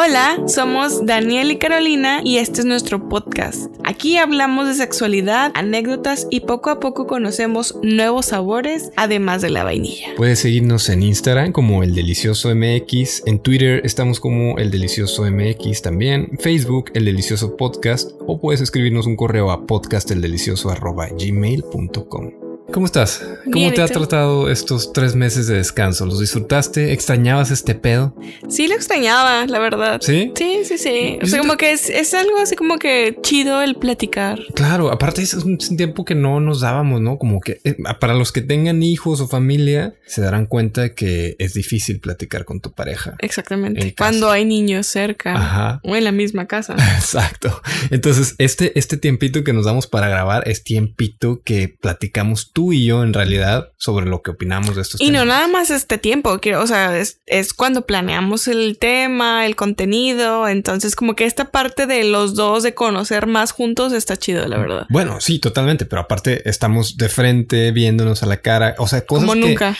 Hola, somos Daniel y Carolina y este es nuestro podcast. Aquí hablamos de sexualidad, anécdotas y poco a poco conocemos nuevos sabores además de la vainilla. Puedes seguirnos en Instagram como El Delicioso MX, en Twitter estamos como El Delicioso MX también, Facebook El Delicioso Podcast o puedes escribirnos un correo a podcasteldelicioso.gmail.com. ¿Cómo estás? ¿Cómo te ha tratado estos tres meses de descanso? ¿Los disfrutaste? ¿Extrañabas este pedo? Sí, lo extrañaba, la verdad. ¿Sí? Sí, sí, sí. O sea, como que es, algo así como que chido el platicar. Claro, aparte es un tiempo que no nos dábamos, ¿no? Como que eh, para los que tengan hijos o familia, se darán cuenta que es difícil platicar con tu pareja. Exactamente. Cuando hay niños cerca o en la misma casa. Exacto. Entonces, este, este tiempito que nos damos para grabar es tiempito que platicamos tú y yo en realidad sobre lo que opinamos de estos y no nada más este tiempo, o sea, es, es, cuando planeamos el tema, el contenido, entonces como que esta parte de los dos de conocer más juntos está chido, la verdad. Bueno, sí, totalmente, pero aparte estamos de frente viéndonos a la cara, o sea, cosas como nunca.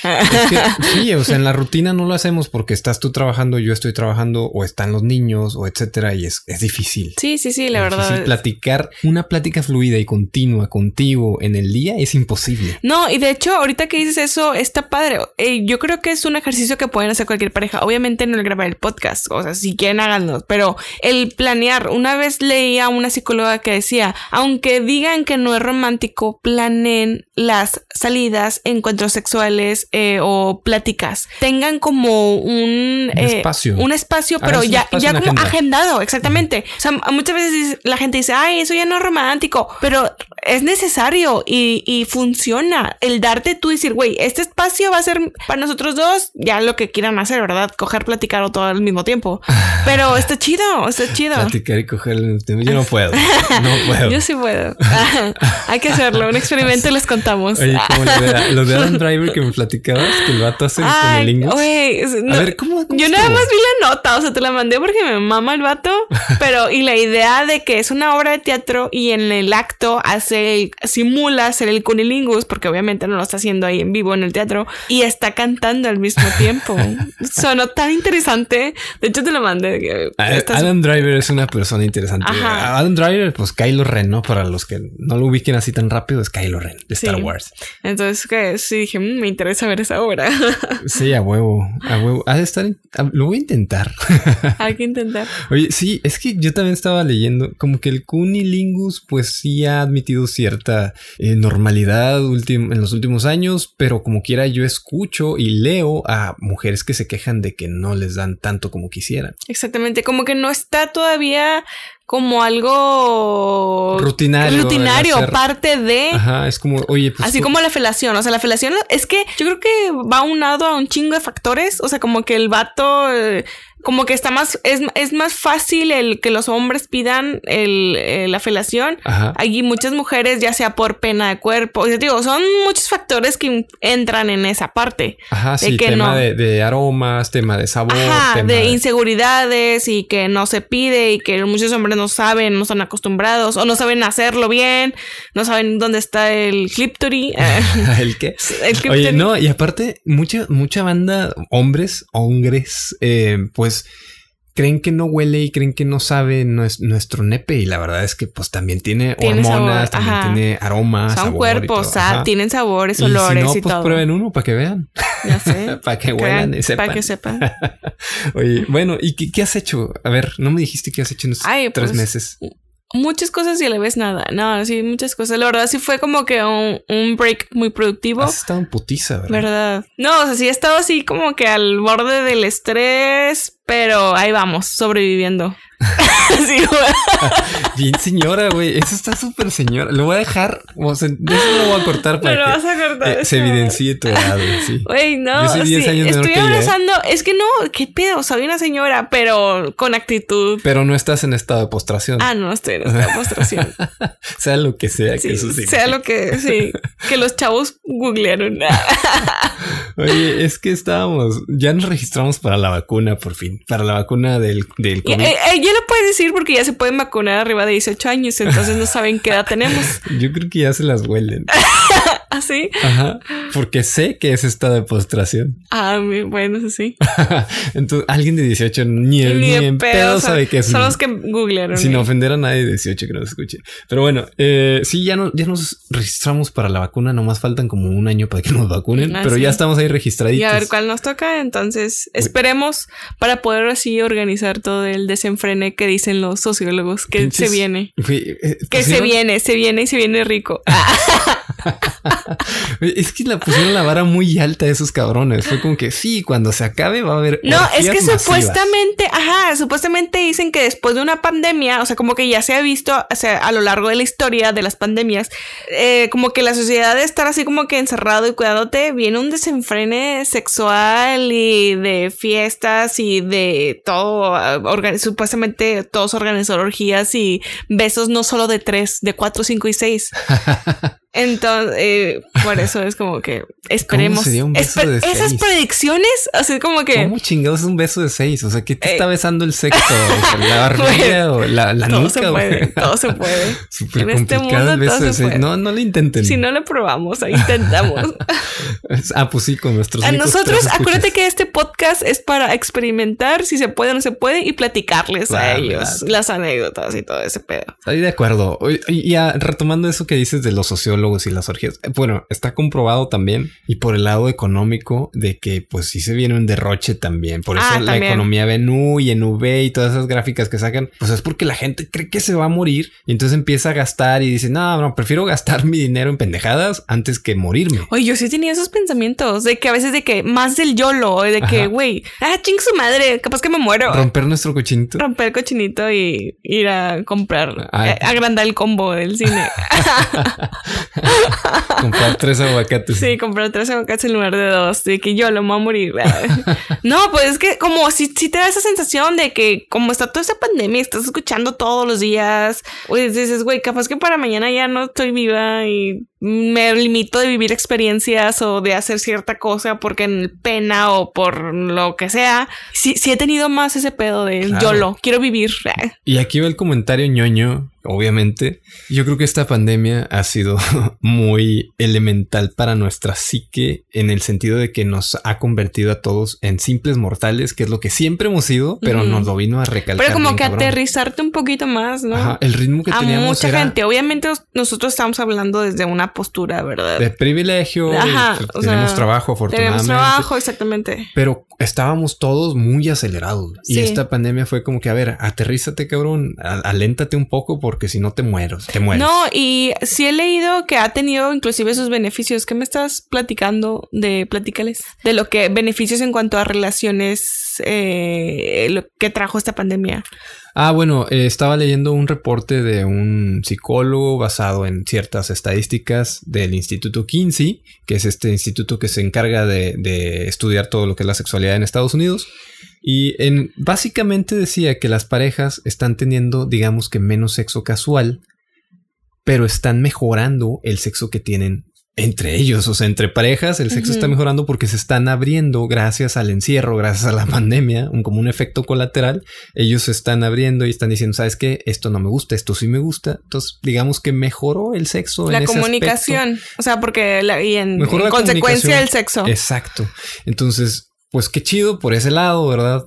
sí, o sea, en la rutina no lo hacemos porque estás tú trabajando, yo estoy trabajando o están los niños o etcétera y es, es difícil. Sí, sí, sí, la verdad. Platicar una plática fluida y continua contigo en el día es imposible. No, y de hecho, ahorita que dices eso, está padre. Eh, yo creo que es un ejercicio que pueden hacer cualquier pareja. Obviamente no el grabar el podcast, o sea, si quieren háganlo, pero el planear. Una vez leí a una psicóloga que decía, aunque digan que no es romántico, planeen las salidas, encuentros sexuales eh, o pláticas. Tengan como un, eh, espacio. Un espacio, pero ya, ya como agendado, exactamente. O sea, muchas veces la gente dice, ay, eso ya no es romántico, pero es necesario y, y funciona el darte tú y decir, güey, este espacio va a ser para nosotros dos, ya lo que quieran hacer, ¿verdad? Coger, platicar o todo al mismo tiempo. Pero está chido, está chido. Platicar y coger al mismo tiempo. Yo no puedo. No puedo. Yo sí puedo. Hay que hacerlo. Un experimento les contamos. Oye, como lo de, Adam Driver que me platicabas, que el vato hace con el Güey, a ver, ¿cómo, Yo nada más vi la nota, o sea, te la mandé porque me mama el vato, pero y la idea de que es una obra de teatro y en el acto hace, simula hacer el cunilingus porque obviamente no lo está haciendo ahí en vivo en el teatro, y está cantando al mismo tiempo. Sonó tan interesante. De hecho, te lo mandé. Adam Driver es una persona interesante. Adam Driver, pues Kylo Ren, ¿no? Para los que no lo ubiquen así tan rápido, es Kylo Ren de Star Wars. Entonces, que sí dije, mm, me interesa ver esa obra. sí, a huevo, a huevo. Ha de estar, lo voy a intentar. Hay que intentar. Oye, sí, es que yo también estaba leyendo como que el Cunilingus, pues sí ha admitido cierta eh, normalidad en los últimos años, pero como quiera yo escucho y leo a mujeres que se quejan de que no les dan tanto como quisieran. Exactamente, como que no está todavía como algo rutinario. Rutinario, parte de. Ajá, es como, oye, pues. Así como la felación. O sea, la felación es que yo creo que va unado a un chingo de factores. O sea, como que el vato. Eh, como que está más, es, es, más fácil el que los hombres pidan el, eh, la felación. Ajá. Hay muchas mujeres, ya sea por pena de cuerpo. O sea, digo, son muchos factores que entran en esa parte. Ajá, sí, tema de, aromas, tema de sabor. Ajá, de inseguridades y que no se pide y que muchos hombres no saben, no están acostumbrados o no saben hacerlo bien, no saben dónde está el cliptory. ¿El qué? El Oye, no, y aparte, mucha, mucha banda, hombres, hombres, eh, pues creen que no huele y creen que no sabe nuestro nepe y la verdad es que pues también tiene, hormonas, también tiene aromas, son cuerpos, tienen sabores, olores y, si no, pues prueben uno para que vean. Ya sé. para que huelan y sepan. Para que sepan. Oye, bueno, ¿y qué, has hecho? A ver, no me dijiste qué has hecho en estos tres pues, meses muchas cosas y a la vez nada. No, sí, muchas cosas. La verdad sí fue como que un, un break muy productivo. Has estado en putiza, ¿verdad? ¿verdad? No, o sea, sí he estado así como que al borde del estrés, pero ahí vamos, sobreviviendo. sí, Bien señora, güey. Eso está súper señora. Lo voy a dejar. O sea, eso lo voy a cortar para que vas a cortar eh, se evidencie tu edad, sí. Güey, no. Yo soy 10 sí, años Estoy abrazando. Es que no, qué pedo. Soy una señora, pero con actitud. Pero no estás en estado de postración. Ah, no estoy en estado de postración. sea lo que sea que eso Sea lo que, sí. Que los chavos googlearon. Oye, es que estábamos. Ya nos registramos para la vacuna, por fin. Para la vacuna del, del COVID. Eh, eh, ya lo puedes decir porque ya se pueden vacunar arriba de 18 años, entonces no saben qué edad tenemos. Yo creo que ya se las huelen. ¿Ah, sí? Ajá. Porque sé que es estado de postración. Ah, bueno, eso sí. Entonces, alguien de 18 ni, ni, en pedo, sabe que es. Son los que googlearon. Sin ofender a nadie de 18 que nos escuche. Pero bueno, eh, sí, ya, no, ya nos registramos para la vacuna. Nomás faltan como un año para que nos vacunen. Ah, pero ya estamos ahí registraditos. Y a ver cuál nos toca. Entonces, esperemos para poder así organizar todo el desenfrene que dicen los sociólogos que se viene. Eh, que se viene, se viene y se viene rico. es que la pusieron la vara muy alta esos cabrones. Fue como que sí, cuando se acabe va a haber. No, es que supuestamente, ajá, supuestamente dicen que después de una pandemia, o sea, como que ya se ha visto o sea, a lo largo de la historia de las pandemias, eh, como que la sociedad de estar así como que encerrado y cuidándote, viene un desenfrene sexual y de fiestas y de todo, supuestamente todos organizar orgías y besos no solo de tres, de cuatro, cinco y seis. Entonces, eh, por eso es como que esperemos. esas predicciones, así como que. ¿Cómo chingados es un beso de seis? O sea, ¿qué te está eh, besando el sexto? ¿La barbilla o la, la todo Se puede, todo se puede. en este mundo el beso todo se puede. No, no lo intenten. Si no lo probamos, ahí intentamos. ah, pues sí, con nuestros. A nosotros, acuérdate que este podcast es para experimentar si se puede o no se puede y platicarles a ellos las anécdotas y todo ese pedo. Estoy de acuerdo. Y ya retomando eso que dices de los sociólogos y las orgías. Eh, bueno, está comprobado también y por el lado económico de que pues sí se viene un derroche también. Por eso ah, la economía VNU y NV y todas esas gráficas que sacan, pues es porque la gente cree que se va a morir y entonces empieza a gastar y dice, no, no, prefiero gastar mi dinero en pendejadas antes que morirme. Oye, yo sí tenía esos pensamientos de que a veces de que más del YOLO, de que, güey, ah, ching su madre, capaz que me muero. Romper nuestro cochinito. Romper el cochinito y ir a comprar, eh, agrandar el combo del cine. comprar tres aguacates. Sí, comprar tres aguacates en lugar de dos. De que yo lo voy a morir. no, pues es que como si, si te da esa sensación de que como está toda esta pandemia, estás escuchando todos los días, pues dices, güey, capaz que para mañana ya no estoy viva y me limito de vivir experiencias o de hacer cierta cosa porque en pena o por lo que sea. Sí, sí he tenido más ese pedo de yo lo quiero vivir. Y aquí va el comentario ñoño obviamente. Yo creo que esta pandemia ha sido muy elemental para nuestra psique en el sentido de que nos ha convertido a todos en simples mortales, que es lo que siempre hemos sido, pero nos lo vino a recalcar. Pero como que aterrizarte un poquito más, ¿no? Ajá, el ritmo que a teníamos. Mucha gente, obviamente nosotros estamos hablando desde una postura, ¿verdad? De privilegio. Ajá, tenemos trabajo, afortunadamente. Tenemos trabajo, exactamente. Pero estábamos todos muy acelerados. Y esta pandemia fue como que, a ver, aterrízate, cabrón, aléntate un poco porque si no te mueres, te mueres. No, y sí he leído que ha tenido inclusive sus beneficios. ¿Qué me estás platicando de, platícales, de lo que beneficios en cuanto a relaciones eh, lo que trajo esta pandemia? Ah, bueno, eh, estaba leyendo un reporte de un psicólogo basado en ciertas estadísticas del Instituto Kinsey, que es este instituto que se encarga de, de estudiar todo lo que es la sexualidad en Estados Unidos. Y en, básicamente decía que las parejas están teniendo, digamos que menos sexo casual, pero están mejorando el sexo que tienen entre ellos, o sea, entre parejas, el sexo está mejorando porque se están abriendo gracias al encierro, gracias a la pandemia, un, como un efecto colateral. Ellos se están abriendo y están diciendo, ¿sabes qué? Esto no me gusta, esto sí me gusta. Entonces, digamos que mejoró el sexo. La comunicación, o sea, porque la, y en, consecuencia el sexo. Exacto. Entonces, pues qué chido por ese lado, ¿verdad?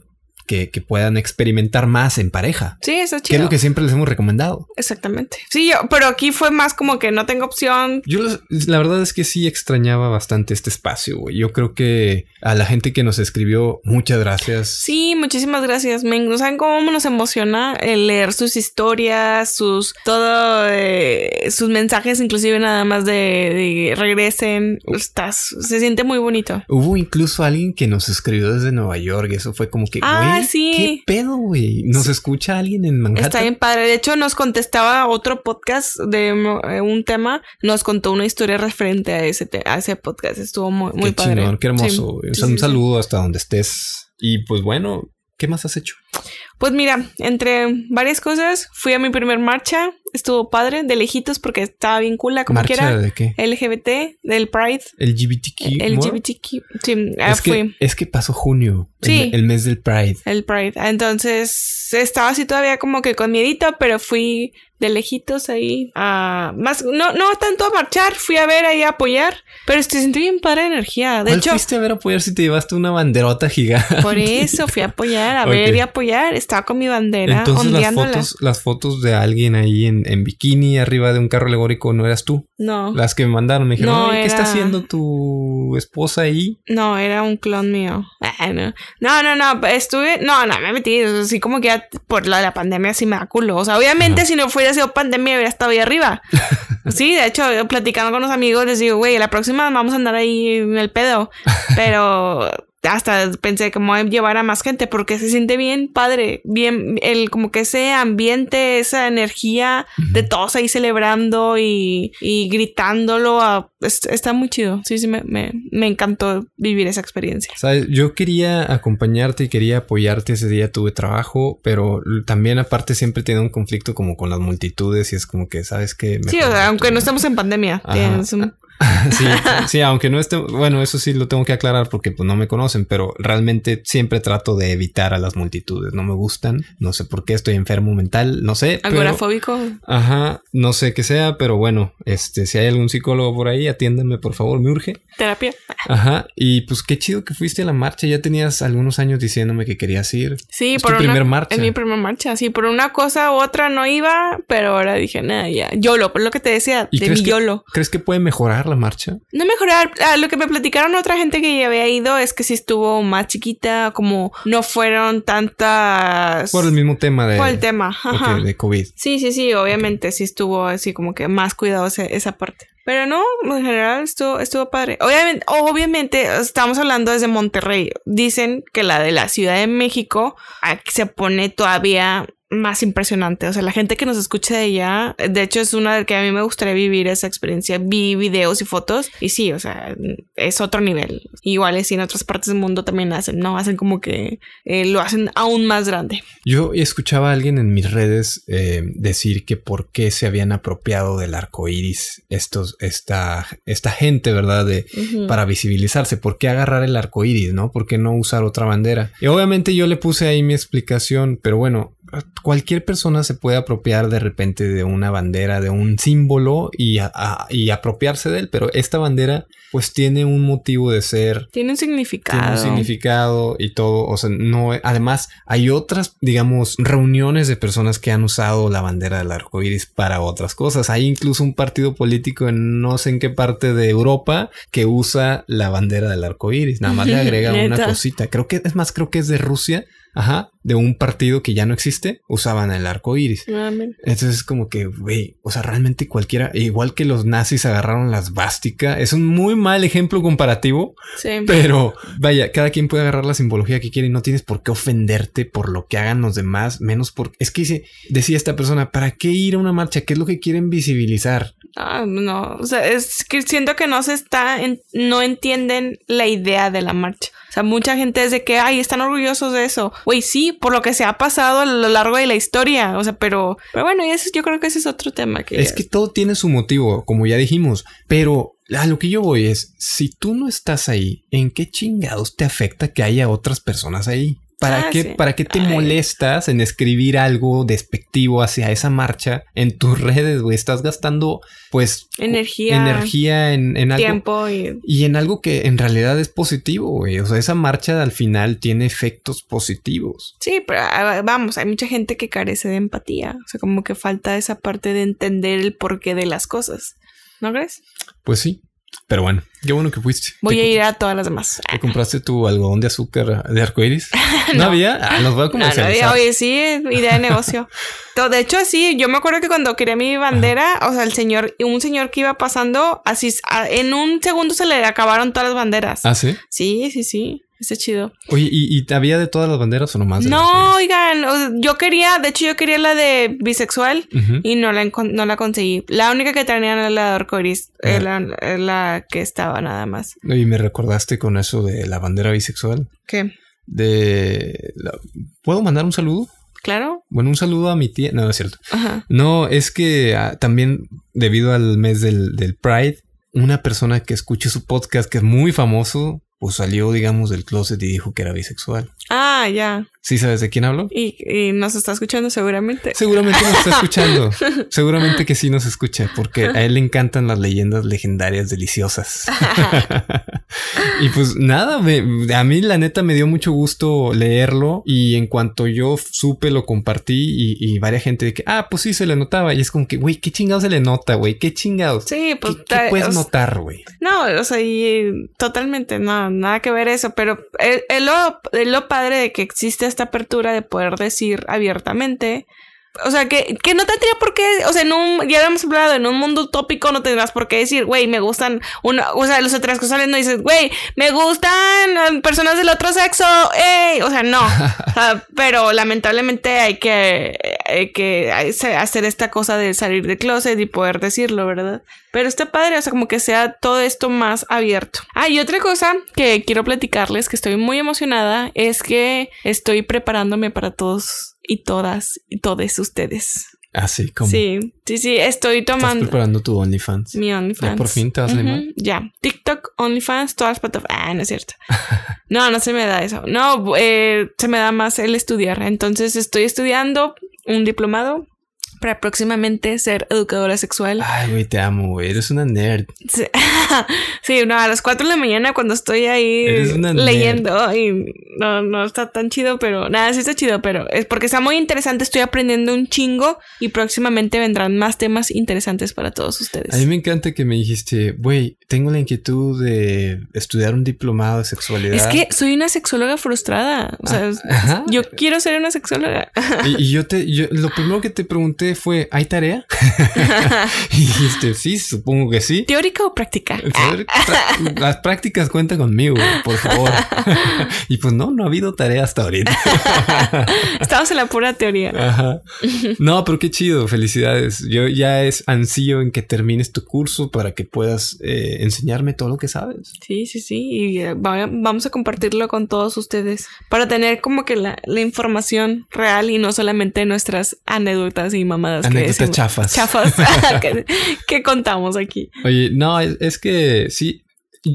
Que, puedan experimentar más en pareja. Sí, eso es chido. Que es lo que siempre les hemos recomendado. Exactamente. Sí, yo, pero aquí fue más como que no tengo opción. Yo la verdad es que sí extrañaba bastante este espacio, güey. Yo creo que a la gente que nos escribió, muchas gracias. Sí, muchísimas gracias. Me, no saben cómo nos emociona el leer sus historias, sus todo, eh, sus mensajes, inclusive nada más de, regresen. Estás, se siente muy bonito. Hubo incluso alguien que nos escribió desde Nueva York y eso fue como que, ah, sí. ¿Qué pedo, güey? ¿Nos escucha alguien en Manhattan? Está bien padre. De hecho, nos contestaba otro podcast de eh, un tema. Nos contó una historia referente a ese, a ese podcast. Estuvo muy, muy qué padre. qué hermoso. un saludo hasta donde estés. Y pues bueno, ¿qué más has hecho? Pues mira, entre varias cosas, fui a mi primer marcha, estuvo padre, de lejitos porque estaba bien cool, como ¿Marcha quiera. de qué? LGBT, del Pride. LGBTQ. LGBTQ. Sí, ah, Es que, fui. es que pasó junio, el- Sí. el, mes del Pride. El Pride. Entonces estaba así todavía como que con miedito, pero fui de lejitos ahí a más, no, no tanto a marchar, fui a ver ahí a apoyar, pero se sentí bien padre energía. De ¿Cuál hecho, fuiste a ver a apoyar si te llevaste una banderota gigante? por eso fui a apoyar, a ver y apoyar. Estaba con mi bandera Entonces las fotos, las fotos de alguien ahí en, en bikini arriba de un carro alegórico no eras tú. No, Las que me mandaron me dijeron, No, "Oye, ¿qué está haciendo tu esposa ahí? no, era un clon mío. Ah, no. no, no, no, estuve, no, no, me metí, así como que ya por la, la pandemia sí me da culo. O sea, obviamente Ajá. si no hubiera sido pandemia hubiera estado ahí arriba. sí, de hecho, platicando con los amigos les digo, güey, la próxima vamos a andar ahí en el pedo. Pero hasta pensé que a llevar a más gente porque se siente bien padre, bien, el como que ese ambiente, esa energía de todos ahí celebrando y, y gritándolo, a- es- está muy chido. Sí, sí, me, me, me encantó vivir esa experiencia. ¿Sabes? Yo quería acompañarte y quería apoyarte ese día. Tuve trabajo, pero también aparte siempre tiene un conflicto como con las multitudes y es como que, ¿sabes qué? Sí, o sea, aunque no estemos en pandemia, tienes un- sí, sí, aunque no esté, bueno, eso sí lo tengo que aclarar porque pues no me conocen, pero realmente siempre trato de evitar a las multitudes, no me gustan, no sé por qué estoy enfermo mental, no sé, pero, agorafóbico. ajá, no sé qué sea, pero bueno, este, si hay algún psicólogo por ahí, atiéndanme por favor, me urge. Terapia. Ajá, y pues qué chido que fuiste a la marcha, ya tenías algunos años diciéndome que querías ir. Sí, Es por tu una primer marcha. Es mi primer marcha. Sí, por una cosa u otra no iba, pero ahora dije, nada, ya. YOLO, por lo que te decía, ¿Y de mi que- YOLO. ¿Crees que puede mejorar la marcha? No mejorar. ah, lo que me platicaron otra gente que ya había ido es que sí estuvo más chiquita, como no fueron tantas. Por el mismo tema de, Por el tema. Ajá. de COVID. Sí, sí, sí, obviamente sí estuvo así como que más cuidado ese- esa parte. Pero no, en general estuvo, estuvo padre. Obviamente, obviamente, estamos hablando desde Monterrey. Dicen que la de la Ciudad de México aquí se pone todavía más impresionante. O sea, la gente que nos escucha de allá, de hecho, es una de que a mí me gustaría vivir esa experiencia. Vi videos y fotos y sí, o sea, es otro nivel. Igual es en otras partes del mundo también hacen, ¿no? Hacen como que eh, lo hacen aún más grande. Yo escuchaba a alguien en mis redes eh, decir que por qué se habían apropiado del arco iris estos, esta, esta gente, ¿verdad? De, para visibilizarse. ¿Por qué agarrar el arco iris, no? ¿Por qué no usar otra bandera? Y obviamente yo le puse ahí mi explicación, pero bueno, cualquier persona se puede apropiar de repente de una bandera, de un símbolo y, a- a- y apropiarse de él, pero esta bandera pues tiene un motivo de ser, Tiene un significado. tiene un significado y todo. O sea, no. Además, hay otras, digamos, reuniones de personas que han usado la bandera del arco iris para otras cosas. Hay incluso un partido político en no sé en qué parte de Europa que usa la bandera del arco iris. Nada más le agrega una cosita. Creo que es más, creo que es de Rusia. Ajá, de un partido que ya no existe, usaban el arco iris. Ah. Entonces es como que, güey, o sea, realmente cualquiera, igual que los nazis agarraron las vásticas, es un muy mal ejemplo comparativo, Sí. pero vaya, cada quien puede agarrar la simbología que quiere y no tienes por qué ofenderte por lo que hagan los demás, menos por... Es que dice, decía esta persona, ¿para qué ir a una marcha? ¿Qué es lo que quieren visibilizar? Ah, no, o sea, es que siento que no se está, en- no entienden la idea de la marcha. O sea, mucha gente es de que, ay, están orgullosos de eso. Güey, sí, por lo que se ha pasado a lo largo de la historia. O sea, pero, pero bueno, y eso, yo creo que ese es otro tema que... Es que todo tiene su motivo, como ya dijimos, pero a lo que yo voy es, si tú no estás ahí, ¿en qué chingados te afecta que haya otras personas ahí? ¿Para, Ah, qué, sí. ¿Para qué te Ay. molestas en escribir algo despectivo hacia esa marcha en tus redes, güey? Estás gastando, pues, Energía, energía en, en algo. tiempo y... Y en algo que en realidad es positivo, güey. O sea, esa marcha al final tiene efectos positivos. Sí, pero ah, vamos, hay mucha gente que carece de empatía. O sea, como que falta esa parte de entender el porqué de las cosas. ¿No crees? Pues sí. Pero bueno, qué bueno que fuiste. Voy ¿Te a ir a todas las demás. ¿Te compraste tu algodón de azúcar de arcoiris? ¿No, había? Ah, los voy a No, no, comercializar. oye, sí, idea de negocio. De hecho, sí, yo me acuerdo que cuando quería mi bandera, o sea, el señor, un señor que iba pasando, así, en un segundo se le acabaron todas las banderas. ¿Ah, sí? Sí, sí, sí, está chido. Oye, ¿y, y había de todas las banderas o nomás No, oigan, yo quería, de hecho, yo quería la de bisexual y no la, no la conseguí. La única que tenía era la de arcoiris, Ah. era la, la que estaba nada más. Y me recordaste con eso de la bandera bisexual. ¿Qué? de... ¿Puedo mandar un saludo? Claro. Bueno, un saludo a mi tía. No, no es cierto. No, es que ah, también debido al mes del, del Pride, una persona que escuche su podcast que es muy famoso, pues salió, digamos, del closet y dijo que era bisexual. Ah, ya. ¿Sí sabes de quién hablo? Y, nos está escuchando seguramente. Seguramente nos está escuchando. seguramente que sí nos escucha, porque a él le encantan las leyendas legendarias deliciosas. y pues nada, a mí la neta me dio mucho gusto leerlo y en cuanto yo supe lo compartí y, y varias gente de que, ah, pues sí se le notaba y es como que, güey, ¿qué chingados se le nota, güey? ¿Qué chingados? Sí, pues... ¿Qué, puedes notar, güey? No, o sea, y totalmente, no, nada que ver eso, pero es lo, lo padre de que existe esta apertura de poder decir abiertamente o sea, que, que no tendría por qué, o sea, en un, ya hemos hablado, en un mundo utópico no tendrás por qué decir, güey, me gustan, una, o sea, los heterosexuales no dices, güey, me gustan personas del otro sexo, ey, o sea, no. pero lamentablemente hay que, hay que hacer esta cosa de salir de closet y poder decirlo, ¿verdad? Pero está padre, o sea, como que sea todo esto más abierto. Ah, y otra cosa que quiero platicarles, que estoy muy emocionada, es que estoy preparándome para todos y todas y todos ustedes. Así como. Sí, sí, sí, estoy tomando. Estás preparando tu OnlyFans. Mi OnlyFans. ¿Ya por fin te vas a animar? Ya. TikTok, OnlyFans, todas las plataformas. Ah, no es cierto. no, no se me da eso. No, eh, se me da más el estudiar. Entonces estoy estudiando un diplomado para próximamente ser educadora sexual. Ay, güey, te amo, güey. Eres una nerd. Sí, no, a las 4 de la mañana cuando estoy ahí leyendo y no, no está tan chido, pero nada, sí está chido, pero es porque está muy interesante. Estoy aprendiendo un chingo y próximamente vendrán más temas interesantes para todos ustedes. A mí me encanta que me dijiste, güey, tengo la inquietud de estudiar un diplomado de sexualidad. Es que soy una sexóloga frustrada. O sea, ah, yo quiero ser una sexóloga. y, y yo te, yo, lo primero que te pregunté fue, ¿hay tarea? y dijiste, sí, supongo que sí. ¿Teórica o práctica? Las prácticas cuentan conmigo, por favor. y pues no, no ha habido tarea hasta ahorita. Estamos en la pura teoría. Ajá. No, pero qué chido, felicidades. Yo ya es ansío en que termines tu curso para que puedas eh, enseñarme todo lo que sabes. Sí, sí, sí. Y eh, vamos a compartirlo con todos ustedes para tener como que la, la información real y no solamente nuestras anécdotas y mamás Anécdotas chafas. Chafas que, contamos aquí. Oye, no, es, que sí,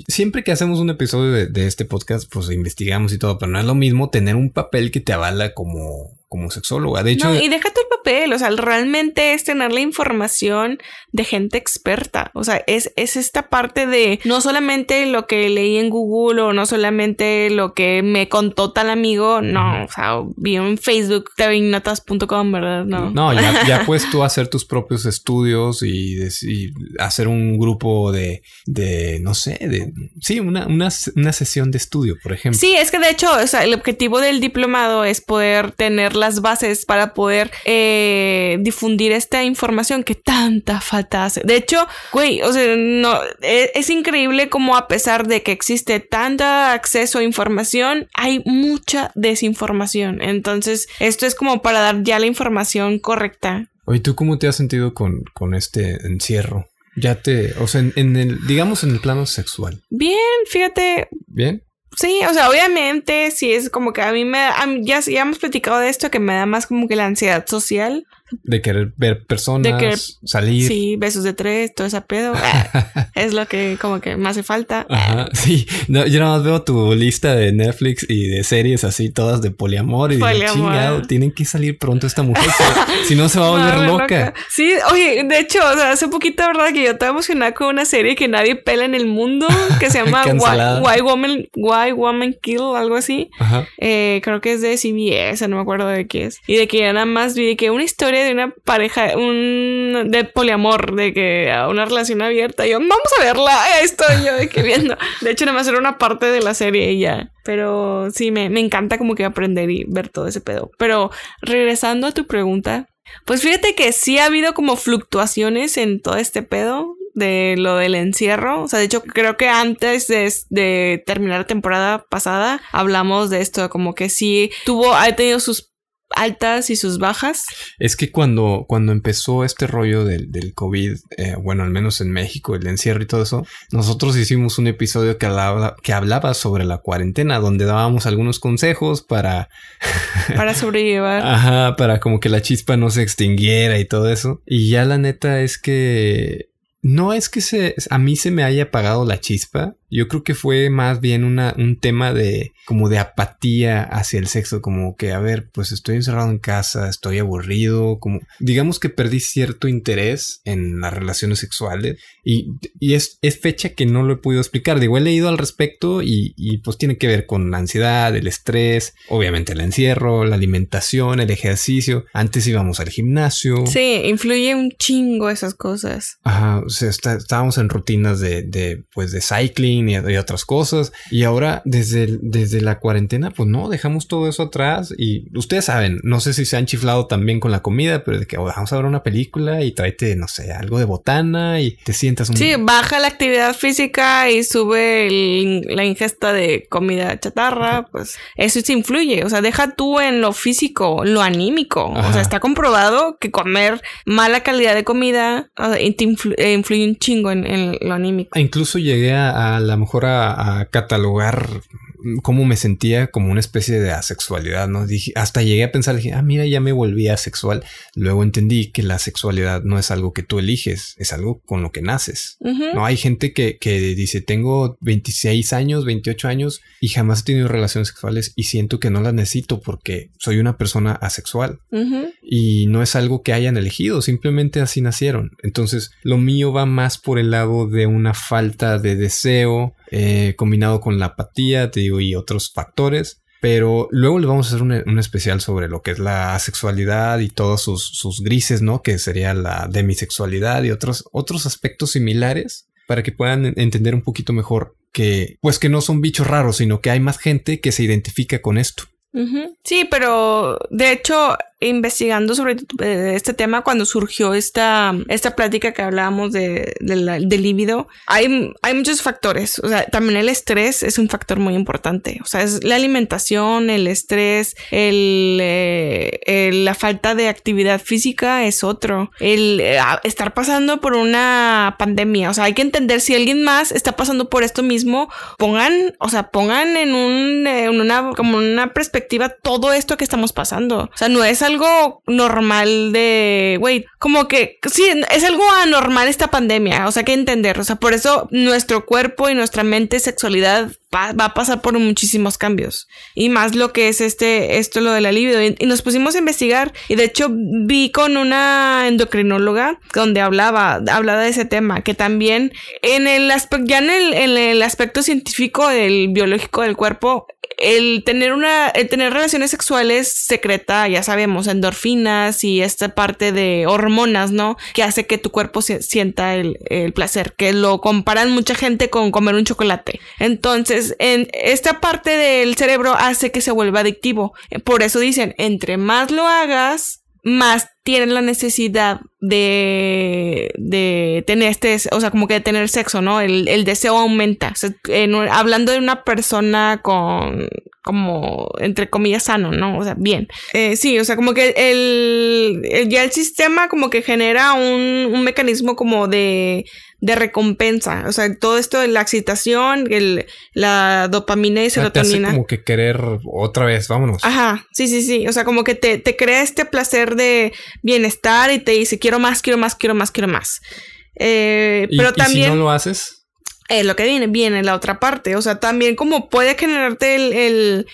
siempre que hacemos un episodio de, de, este podcast, pues investigamos y todo, pero no es lo mismo tener un papel que te avala como, como sexóloga. De hecho, no, y déjate el papel, o sea, realmente es tener la información de gente experta. O sea, es, es esta parte de no solamente lo que leí en Google o no solamente lo que me contó tal amigo, no, o sea, vi en Facebook tvinotas.com, ¿verdad? No, no ya, ya puedes tú hacer tus propios estudios y, hacer un grupo de, de, no sé, de, sí, una, una, una sesión de estudio, por ejemplo. Sí, es que de hecho, o sea, el objetivo del diplomado es poder tener las bases para poder eh, difundir esta información que tanta falta hace. De hecho, güey, o sea, no, es, es increíble como a pesar de que existe tanto acceso a información, hay mucha desinformación. Entonces, esto es como para dar ya la información correcta. Oye, ¿tú cómo te has sentido con, con este encierro? Ya te, o sea, en, el, digamos en el plano sexual. Bien, fíjate. Bien. Sí, o sea, obviamente, sí es como que a mí me. ya, ya hemos platicado de esto que me da más como que la ansiedad social. De querer ver personas, de querer, salir. Sí, besos de tres, todo ese pedo. Ah, es lo que como que me hace falta. Ajá, sí. No, yo nada más veo tu lista de Netflix y de series así, todas de poliamor. Y poliamor. chingado, tienen que salir pronto esta mujer. si no, se va a volver loca. Sí, oye, de hecho, o sea, hace poquito, ¿verdad? Que yo estaba emocionada con una serie que nadie pela en el mundo, que se llama Why, Woman, Why Woman Kill, algo así. Ajá. Eh, creo que es de CBS, no me acuerdo de qué es. Y de que nada más vi que una historia de una pareja, un de poliamor, de que una relación abierta. Y yo, vamos a verla. Ahí estoy yo de que viendo. De hecho, nada más era una parte de la serie ya. Pero sí, me, me encanta como que aprender y ver todo ese pedo. Pero regresando a tu pregunta, pues fíjate que sí ha habido como fluctuaciones en todo este pedo de lo del encierro. O sea, de hecho, creo que antes de, de terminar la temporada pasada hablamos de esto, como que sí tuvo, ha tenido sus altas y sus bajas. Es que cuando, cuando empezó este rollo del, del COVID, eh, bueno, al menos en México, el encierro y todo eso, nosotros hicimos un episodio que hablaba, que hablaba sobre la cuarentena, donde dábamos algunos consejos para... para sobrellevar. Ajá, para como que la chispa no se extinguiera y todo eso. Y ya la neta es que no es que se, a mí se me haya apagado la chispa. Yo creo que fue más bien una, un tema de como de apatía hacia el sexo, como que, a ver, pues estoy encerrado en casa, estoy aburrido, como digamos que perdí cierto interés en las relaciones sexuales y, y es, es, fecha que no lo he podido explicar. Digo, he leído al respecto y, y, pues tiene que ver con la ansiedad, el estrés, obviamente el encierro, la alimentación, el ejercicio. Antes íbamos al gimnasio. Sí, influye un chingo esas cosas. Ajá, o sea, está, estábamos en rutinas de, de, pues de cycling y, y otras cosas. Y ahora desde, desde la cuarentena, pues no, dejamos todo eso atrás. Y ustedes saben, no sé si se han chiflado también con la comida, pero de que oh, vamos a ver una película y tráete, no sé, algo de botana y te sientas un... Sí, baja la actividad física y sube la ingesta de comida chatarra, pues eso sí influye, o sea, deja tú en lo físico, lo anímico, o sea, está comprobado que comer mala calidad de comida te influye un chingo en, lo anímico. E incluso llegué a, a lo mejor a catalogar cómo me sentía como una especie de asexualidad, ¿no? Dije, hasta llegué a pensar, dije, ah, mira, ya me volví asexual. Luego entendí que la sexualidad no es algo que tú eliges, es algo con lo que naces. No hay gente que, que dice, tengo 26 años, 28 años y jamás he tenido relaciones sexuales y siento que no las necesito porque soy una persona asexual. Y no es algo que hayan elegido, simplemente así nacieron. Entonces, lo mío va más por el lado de una falta de deseo, eh, combinado con la apatía, y otros factores. Pero luego le vamos a hacer un, especial sobre lo que es la sexualidad y todos sus, grises, ¿no? Que sería la demisexualidad y otros, otros aspectos similares para que puedan entender un poquito mejor que, pues que no son bichos raros, sino que hay más gente que se identifica con esto. Sí, pero de hecho investigando sobre eh, este tema cuando surgió esta, esta plática que hablábamos de, del líbido, hay, hay muchos factores. O sea, también el estrés es un factor muy importante. O sea, es la alimentación, el estrés, el, eh, la falta de actividad física es otro. El eh, estar pasando por una pandemia. O sea, hay que entender si alguien más está pasando por esto mismo, pongan, o sea, pongan en un, en una, como una perspectiva todo esto que estamos pasando. O sea, no es algo normal de, güey, como que, sí, es algo anormal esta pandemia, o sea, que entender, o sea, por eso nuestro cuerpo y nuestra mente, sexualidad va, a pasar por muchísimos cambios. Y más lo que es este, esto, lo del alivio. Y, nos pusimos a investigar y de hecho vi con una endocrinóloga donde hablaba, hablaba de ese tema, que también en el aspecto, ya en el, en el aspecto científico del biológico del cuerpo, el tener una, el tener relaciones sexuales secreta, ya sabemos, endorfinas y esta parte de hormonas, ¿no? Que hace que tu cuerpo sienta el, el, placer, que lo comparan mucha gente con comer un chocolate. Entonces, en esta parte del cerebro hace que se vuelva adictivo. Por eso dicen, entre más lo hagas, más tienen la necesidad de, de tener este, o sea, como que de tener sexo, ¿no? El, el deseo aumenta. hablando de una persona con, como, entre comillas, sano, ¿no? O sea, bien. Eh, sí, o sea, como que el, ya el sistema como que genera un, un mecanismo como de de recompensa. O sea, todo esto de la excitación, el, la dopamina y serotonina. como que querer otra vez, vámonos. Ajá, sí, sí, sí. O sea, como que te, te crea este placer de bienestar y te dice, quiero más, quiero más, quiero más, quiero más. Eh, pero también... si no lo haces? Es lo que viene, viene la otra parte. O sea, también como puede generarte el, el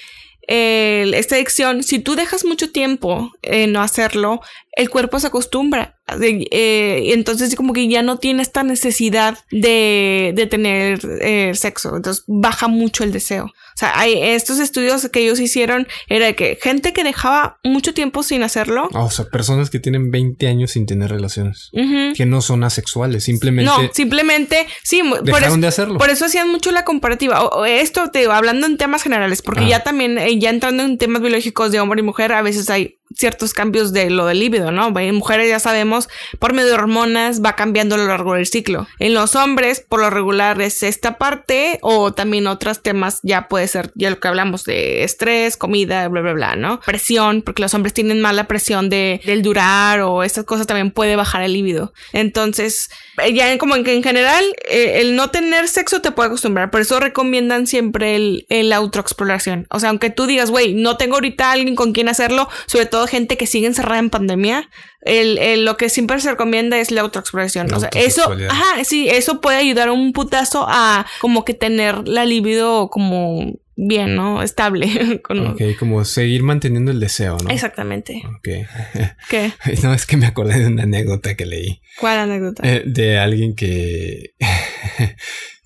esta adicción, si tú dejas mucho tiempo en no hacerlo, el cuerpo se acostumbra. Eh, entonces como que ya no tiene esta necesidad de, de tener eh, sexo. Entonces baja mucho el deseo. Sea, hay estos estudios que ellos hicieron era de que gente que dejaba mucho tiempo sin hacerlo. o sea, personas que tienen 20 años sin tener relaciones. Que no son asexuales, simplemente. No, simplemente, sí, por eso, de hacerlo. Por eso hacían mucho la comparativa. O, esto te hablando en temas generales, porque ya también, eh, ya entrando en temas biológicos de hombre y mujer, a veces hay ciertos cambios de lo del líbido, ¿no? En mujeres ya sabemos, por medio de hormonas va cambiando a lo largo del ciclo. En los hombres, por lo regular, es esta parte o también otros temas, ya puede ser, ya lo que hablamos de estrés, comida, bla, bla, bla, ¿no? Presión, porque los hombres tienen más la presión de, del durar o estas cosas también puede bajar el líbido. Entonces, eh, ya como en, en general, eh, el no tener sexo te puede acostumbrar, por eso recomiendan siempre el, el autoexploración. O sea, aunque tú digas, güey, no tengo ahorita alguien con quien hacerlo, sobre todo gente que sigue encerrada en pandemia, el, lo que siempre se recomienda es la autoexploración. o sea, eso, ajá, sí, eso puede ayudar un putazo a como que tener la libido como bien, ¿no? Estable. ok, como seguir manteniendo el deseo, ¿no? Exactamente. Ok. ¿Qué? No, es que me acordé de una anécdota que leí. ¿Cuál anécdota? Eh, de alguien que...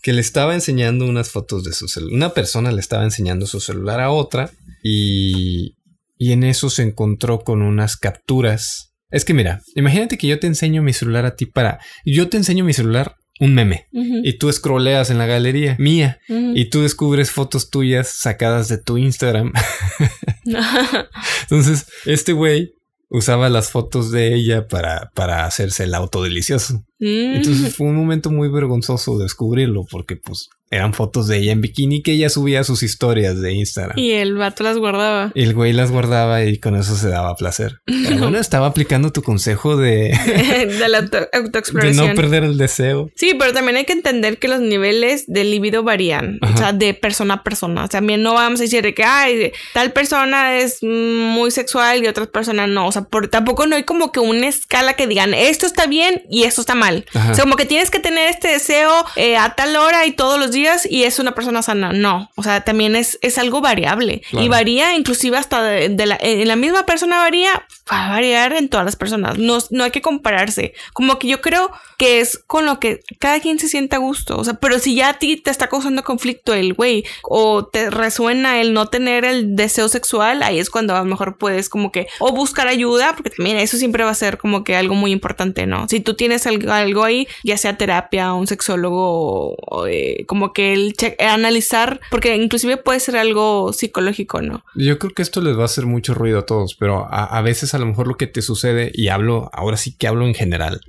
que le estaba enseñando unas fotos de su celular. Una persona le estaba enseñando su celular a otra y, y en eso se encontró con unas capturas. Es que mira, imagínate que yo te enseño mi celular a ti para... Yo te enseño mi celular un meme y tú scrolleas en la galería mía y tú descubres fotos tuyas sacadas de tu Instagram. Entonces, este güey usaba las fotos de ella para, para hacerse el auto delicioso. Mm. Entonces fue un momento muy vergonzoso descubrirlo porque pues eran fotos de ella en bikini que ella subía a sus historias de Instagram. Y el vato las guardaba. Y el güey las guardaba y con eso se daba placer. Pero bueno, estaba aplicando tu consejo de... de la autoexploración. De no perder el deseo. Sí, pero también hay que entender que los niveles de libido varían. O sea, de persona a persona. O sea, también no vamos a decir de que, ay, tal persona es muy sexual y otras personas no. O sea, por, tampoco no hay como que una escala que digan, esto está bien y esto está mal. O sea, como que tienes que tener este deseo eh, a tal hora y todos los días y es una persona sana. No, o sea, también es, es algo variable y varía inclusive hasta de, la, en la misma persona varía, va a variar en todas las personas. No, no hay que compararse. Como que yo creo que es con lo que cada quien se sienta a gusto. O sea, pero si ya a ti te está causando conflicto el güey o te resuena el no tener el deseo sexual, ahí es cuando a lo mejor puedes como que o buscar ayuda, porque también eso siempre va a ser como que algo muy importante, ¿no? Si tú tienes algo, algo ahí, ya sea terapia, un sexólogo, o, eh, como que el analizar, porque inclusive puede ser algo psicológico, ¿no? Yo creo que esto les va a hacer mucho ruido a todos, pero a, veces a lo mejor lo que te sucede, y hablo, ahora sí que hablo en general,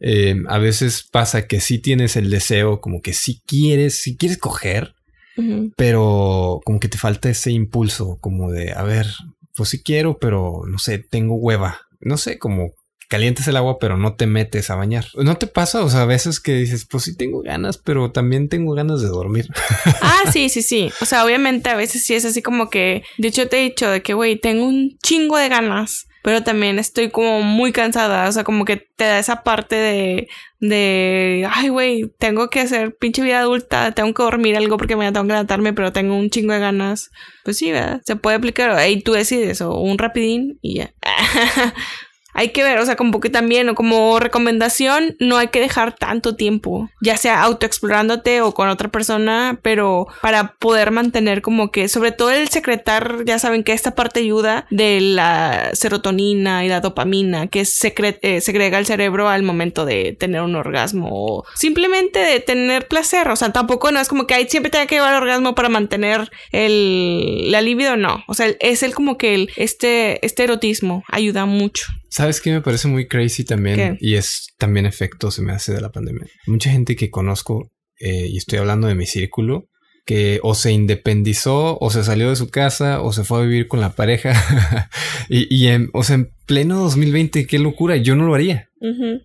eh, a veces pasa que sí tienes el deseo, como que sí quieres, sí quieres coger, pero como que te falta ese impulso, como de, a ver, pues sí quiero, pero no sé, tengo hueva. No sé, como calientes el agua, pero no te metes a bañar. ¿No te pasa? O sea, a veces que dices, pues sí tengo ganas, pero también tengo ganas de dormir. Ah, sí, sí, sí. O sea, obviamente a veces sí es así como que, de hecho te he dicho de que, güey, tengo un chingo de ganas, pero también estoy como muy cansada. O sea, como que te da esa parte de, de, ay, güey, tengo que hacer pinche vida adulta, tengo que dormir algo porque me tengo que levantarme, pero tengo un chingo de ganas. Pues sí, ¿verdad? Se puede aplicar. Ahí tú decides, o un rapidín y ya. hay que ver, o sea, como que también, o como recomendación, no hay que dejar tanto tiempo, ya sea autoexplorándote o con otra persona, pero para poder mantener como que, sobre todo el secretar, ya saben que esta parte ayuda de la serotonina y la dopamina que eh, segrega el cerebro al momento de tener un orgasmo o simplemente de tener placer, o sea, tampoco no es como que hay, siempre tenga que llevar orgasmo para mantener el, la libido, no, o sea, es el como que el, este, este erotismo ayuda mucho. ¿Sabes qué me parece muy crazy también? Y es también efecto, se me hace de la pandemia. Mucha gente que conozco, eh, y estoy hablando de mi círculo, que o se independizó, o se salió de su casa, o se fue a vivir con la pareja. y, en, o sea, en pleno 2020, qué locura, yo no lo haría.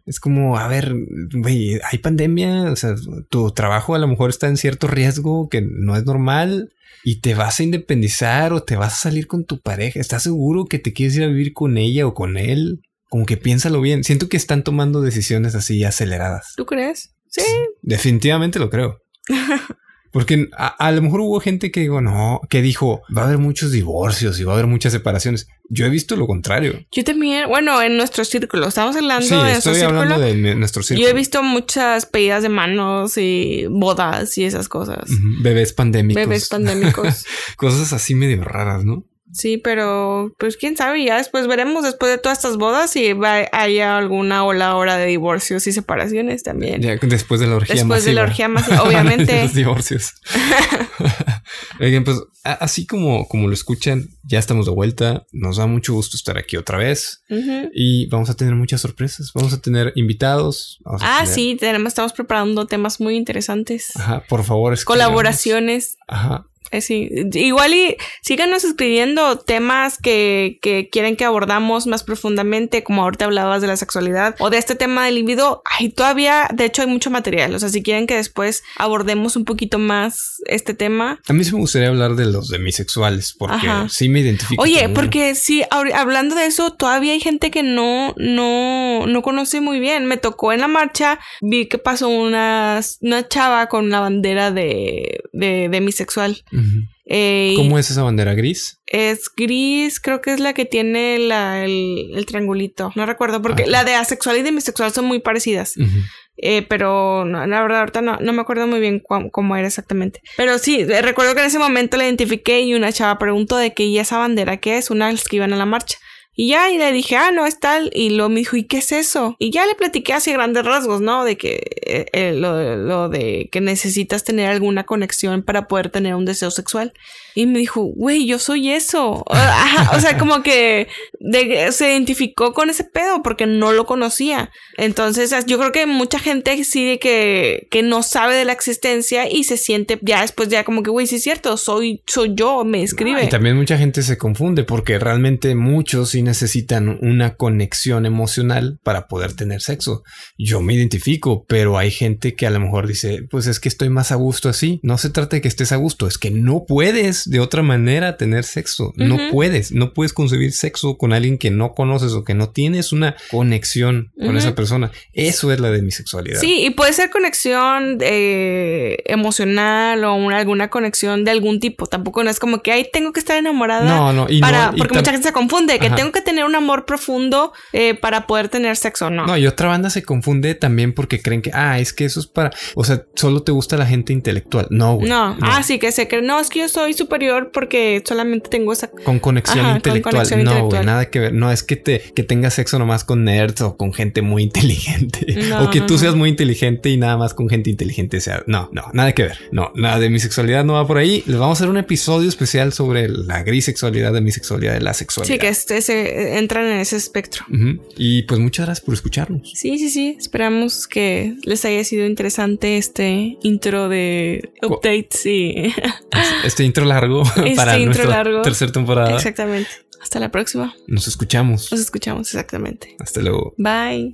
Es como, a ver, güey, hay pandemia, o sea, tu trabajo a lo mejor está en cierto riesgo que no es normal y te vas a independizar o te vas a salir con tu pareja. ¿Estás seguro que te quieres ir a vivir con ella o con él? Como que piénsalo bien. Siento que están tomando decisiones así aceleradas. ¿Tú crees? Sí. Definitivamente lo creo. Porque a, lo mejor hubo gente que dijo, no, que dijo, va a haber muchos divorcios y va a haber muchas separaciones. Yo he visto lo contrario. Yo también, bueno, en nuestro círculo, estamos hablando sí, de estoy hablando de nuestro círculo. Yo he visto muchas pedidas de manos y bodas y esas cosas. Bebés pandémicos. Bebés pandémicos. cosas así medio raras, ¿no? Sí, pero pues quién sabe, ya después veremos, después de todas estas bodas, si va, haya alguna ola ahora de divorcios y separaciones también. Ya, después de la orgía después de la orgía masiva, obviamente. Los divorcios. Oigan, pues así como, como lo escuchan, ya estamos de vuelta. Nos da mucho gusto estar aquí otra vez. Y vamos a tener muchas sorpresas. Vamos a tener invitados. ah, sí, tenemos, estamos preparando temas muy interesantes. Ajá, por favor. Colaboraciones. Ajá. Eh, sí, igual y síganos escribiendo temas que, que, quieren que abordamos más profundamente, como ahorita hablabas de la sexualidad o de este tema del libido. Ay, todavía, de hecho, hay mucho material. O sea, si quieren que después abordemos un poquito más este tema. A mí sí me gustaría hablar de los demisexuales, porque sí me identifico. Oye, porque sí, hablando de eso, todavía hay gente que no, no, no conoce muy bien. Me tocó en la marcha, vi que pasó una, una chava con una bandera de, de demisexual. Eh, ¿Cómo es esa bandera gris? Es gris, creo que es la que tiene el, triangulito. No recuerdo, porque la de asexual y demisexual son muy parecidas. Eh, pero no, la verdad, ahorita no, no me acuerdo muy bien cómo, era exactamente. Pero sí, eh, recuerdo que en ese momento la identifiqué y una chava preguntó de qué y esa bandera qué es, una de las que iban a la marcha. Y ya, y le dije, ah, no, es tal. Y luego me dijo, ¿y qué es eso? Y ya le platiqué así grandes rasgos, ¿no? De que eh, eh, lo, lo, de que necesitas tener alguna conexión para poder tener un deseo sexual. Y me dijo, güey, yo soy eso. o sea, como que se identificó con ese pedo porque no lo conocía. Entonces, yo creo que mucha gente sí que, que no sabe de la existencia y se siente ya después ya como que, güey, sí es cierto, soy, soy yo, me escribe. y también mucha gente se confunde porque realmente muchos necesitan una conexión emocional para poder tener sexo. Yo me identifico, pero hay gente que a lo mejor dice, pues es que estoy más a gusto así. No se trata de que estés a gusto, es que no puedes de otra manera tener sexo. No puedes, no puedes concebir sexo con alguien que no conoces o que no tienes una conexión con esa persona. Eso es la de mi sexualidad. Sí, y puede ser conexión eh, emocional o alguna conexión de algún tipo. Tampoco no es como que ahí tengo que estar enamorada. No, no, y para, porque mucha gente se confunde, que tengo que tener un amor profundo eh, para poder tener sexo, no. No, y otra banda se confunde también porque creen que, ah, es que eso es para, o sea, solo te gusta la gente intelectual. No, güey. No, ah, sí, que se cree, no, es que yo soy súper porque solamente tengo esa... Con conexión intelectual. no, nada que ver. No es que, te, que tengas sexo nomás con nerds o con gente muy inteligente. o que tú seas muy inteligente y nada más con gente inteligente sea. No, no, nada que ver. No, nada de mi sexualidad no va por ahí. Les vamos a hacer un episodio especial sobre la gris sexualidad, de mi sexualidad, de la sexualidad. Sí, que este, se, entran en ese espectro. Y pues muchas gracias por escucharnos. Sí, sí, sí. Esperamos que les haya sido interesante este intro de updates y... Este intro largo este para intro largo. tercera temporada. Exactamente. Hasta la próxima. Nos escuchamos. Nos escuchamos, exactamente. Hasta luego. Bye.